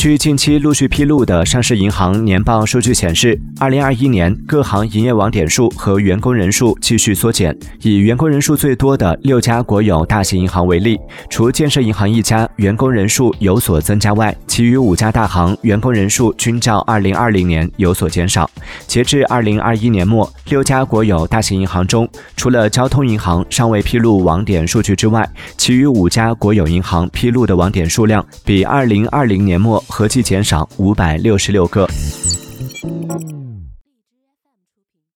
据近期陆续披露的上市银行年报数据显示，二零二一年各行营业网点数和员工人数继续缩减。以员工人数最多的六家国有大型银行为例，除建设银行一家员工人数有所增加外，其余五家大行员工人数均较二零二零年有所减少。截至二零二一年末，六家国有大型银行中，除了交通银行尚未披露网点数据之外，其余五家国有银行披露的网点数量比二零二零年末。合计减少五百六十六个。